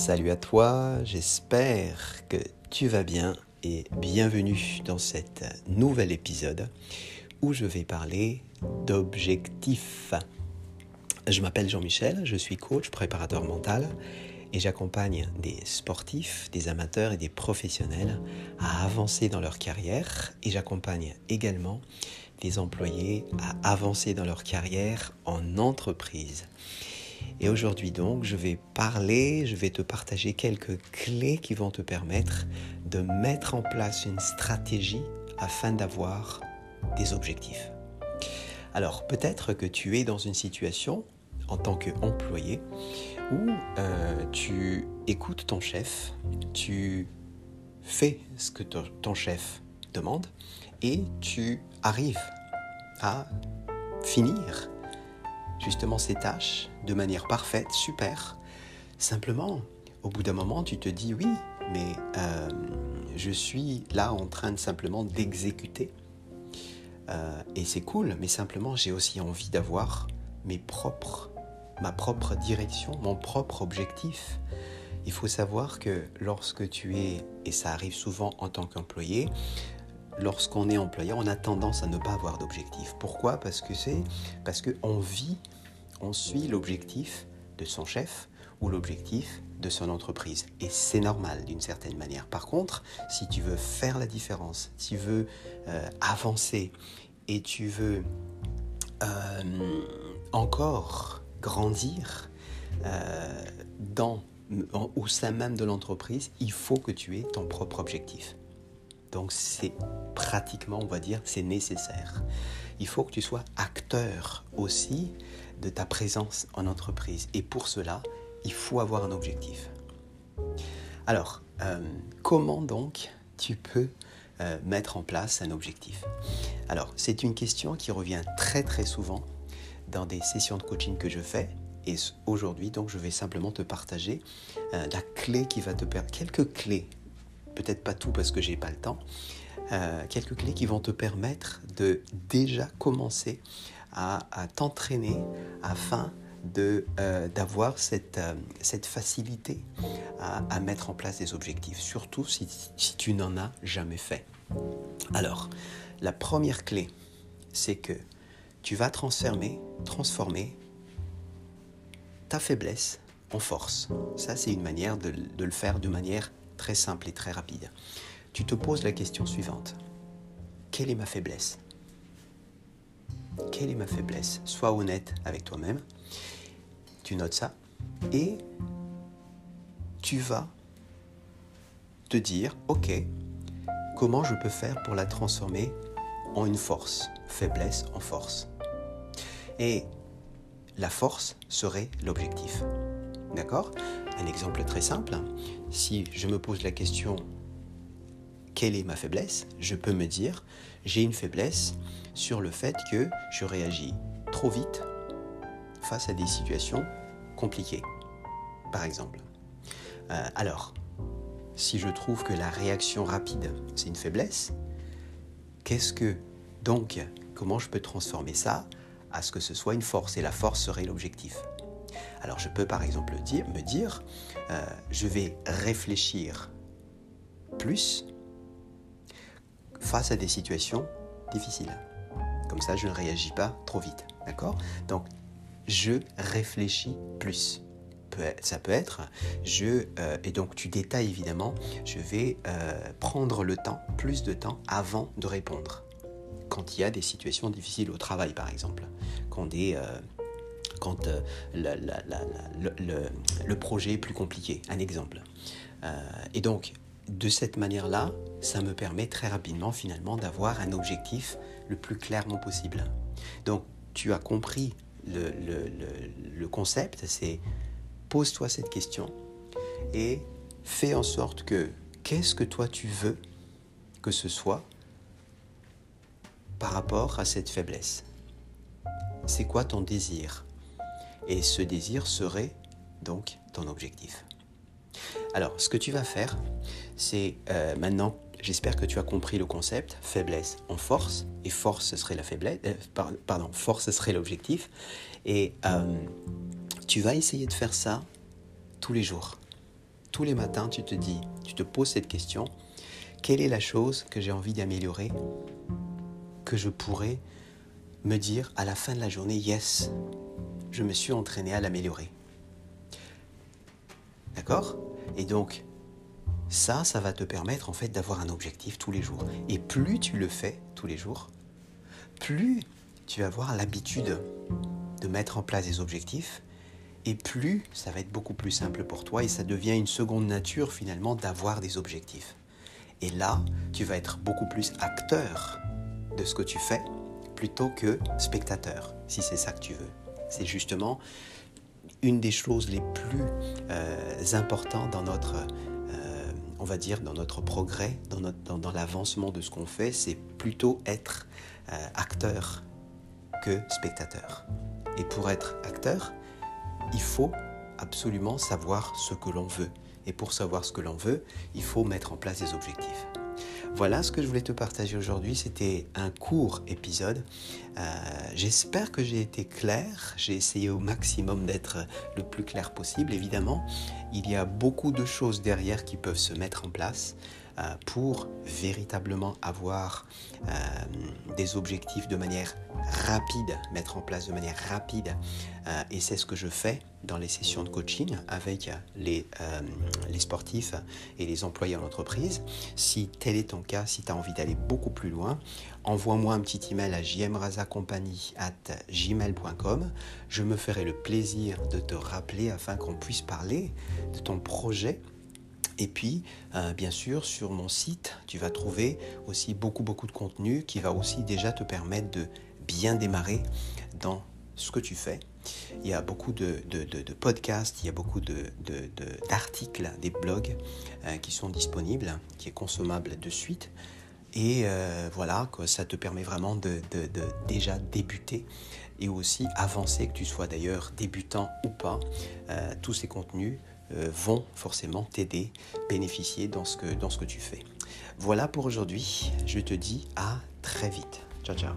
Salut à toi, j'espère que tu vas bien et bienvenue dans cet nouvel épisode où je vais parler d'objectifs. Je m'appelle Jean-Michel, je suis coach, préparateur mental et j'accompagne des sportifs, des amateurs et des professionnels à avancer dans leur carrière et j'accompagne également des employés à avancer dans leur carrière en entreprise. Et aujourd'hui donc, je vais parler, je vais te partager quelques clés qui vont te permettre de mettre en place une stratégie afin d'avoir des objectifs. Alors peut-être que tu es dans une situation en tant qu'employé où euh, tu écoutes ton chef, tu fais ce que ton chef demande et tu arrives à finir justement ces tâches de manière parfaite, super. Simplement, au bout d'un moment, tu te dis oui, mais euh, je suis là en train simplement d'exécuter. Euh, et c'est cool, mais simplement j'ai aussi envie d'avoir mes propres, ma propre direction, mon propre objectif. Il faut savoir que lorsque tu es, et ça arrive souvent en tant qu'employé, lorsqu'on est employé, on a tendance à ne pas avoir d'objectif. Pourquoi? Parce que c'est parce qu'on vit, on suit l'objectif de son chef ou l'objectif de son entreprise. Et c'est normal d'une certaine manière. Par contre, si tu veux faire la différence, si tu veux euh, avancer et tu veux euh, encore grandir euh, dans, au sein même de l'entreprise, il faut que tu aies ton propre objectif. Donc c'est pratiquement, on va dire, c'est nécessaire. Il faut que tu sois acteur aussi de ta présence en entreprise. Et pour cela, il faut avoir un objectif. Alors, euh, comment donc tu peux euh, mettre en place un objectif? Alors, c'est une question qui revient très très souvent dans des sessions de coaching que je fais. Et aujourd'hui, donc, je vais simplement te partager euh, la clé qui va te permettre, quelques clés peut-être pas tout parce que j'ai pas le temps, quelques clés qui vont te permettre de déjà commencer à, t'entraîner afin de, euh, d'avoir cette, euh, cette facilité à, mettre en place des objectifs, surtout si, si tu n'en as jamais fait. Alors, la première clé, c'est que tu vas transformer, transformer ta faiblesse en force. Ça, c'est une manière de, de le faire de manière très simple et très rapide. Tu te poses la question suivante. Quelle est ma faiblesse? Quelle est ma faiblesse? Sois honnête avec toi-même. Tu notes ça et tu vas te dire, ok, comment je peux faire pour la transformer en une force, faiblesse en force. Et la force serait l'objectif. D'accord? Un exemple très simple. Si je me pose la question quelle est ma faiblesse Je peux me dire j'ai une faiblesse sur le fait que je réagis trop vite face à des situations compliquées, par exemple. Euh, alors, si je trouve que la réaction rapide, c'est une faiblesse, qu'est-ce que, donc, comment je peux transformer ça à ce que ce soit une force Et la force serait l'objectif? Alors je peux par exemple me dire, euh, je vais réfléchir plus face à des situations difficiles. Comme ça, je ne réagis pas trop vite. D'accord? Donc, je réfléchis plus. Ça peut être, je, euh, et donc tu détailles évidemment, je vais euh, prendre le temps, plus de temps avant de répondre. Quand il y a des situations difficiles au travail, par exemple, quand des, quand euh, le, projet est plus compliqué. Un exemple. Euh, et donc, de cette manière-là, ça me permet très rapidement finalement d'avoir un objectif le plus clairement possible. Donc, tu as compris le, concept, c'est pose-toi cette question et fais en sorte que qu'est-ce que toi tu veux que ce soit par rapport à cette faiblesse? C'est quoi ton désir? Et ce désir serait donc ton objectif. Alors, ce que tu vas faire, c'est euh, maintenant, j'espère que tu as compris le concept, faiblesse en force, et force ce serait la faiblesse, euh, pardon, force ce serait l'objectif, et euh, tu vas essayer de faire ça tous les jours. tous les matins, tu te dis, tu te poses cette question, quelle est la chose que j'ai envie d'améliorer, que je pourrais me dire à la fin de la journée, yes, je me suis entraîné à l'améliorer. D'accord? Et donc, ça, ça va te permettre en fait d'avoir un objectif tous les jours. Et plus tu le fais tous les jours, plus tu vas avoir l'habitude de mettre en place des objectifs, et plus ça va être beaucoup plus simple pour toi et ça devient une seconde nature finalement d'avoir des objectifs. Et là, tu vas être beaucoup plus acteur de ce que tu fais plutôt que spectateur, si c'est ça que tu veux. C'est justement une des choses les plus euh, importantes dans notre, euh, on va dire, dans notre progrès, dans, dans, l'avancement de ce qu'on fait, c'est plutôt être euh, acteur que spectateur. Et pour être acteur, il faut absolument savoir ce que l'on veut. Et pour savoir ce que l'on veut, il faut mettre en place des objectifs. Voilà ce que je voulais te partager aujourd'hui. C'était un court épisode. Euh, j'espère que j'ai été clair. J'ai essayé au maximum d'être le plus clair possible. Évidemment, il y a beaucoup de choses derrière qui peuvent se mettre en place. Euh, pour véritablement avoir euh, des objectifs de manière rapide, mettre en place de manière rapide. Et c'est ce que je fais dans les sessions de coaching avec les, les sportifs et les employés en entreprise. Si tel est ton cas, si tu as envie d'aller beaucoup plus loin, envoie-moi un petit email à gmail.com. Je me ferai le plaisir de te rappeler afin qu'on puisse parler de ton projet et puis, euh, bien sûr, sur mon site, tu vas trouver aussi beaucoup, beaucoup de contenu qui va aussi déjà te permettre de bien démarrer dans ce que tu fais. Il y a beaucoup de, podcasts, il y a beaucoup d'articles, des blogs euh, qui sont disponibles, qui est consommable de suite. Et euh, voilà, ça te permet vraiment de, déjà débuter et aussi avancer, que tu sois d'ailleurs débutant ou pas. tous ces contenus euh, vont forcément t'aider, bénéficier dans ce que tu fais. Voilà pour aujourd'hui. Je te dis à très vite. Ciao, ciao.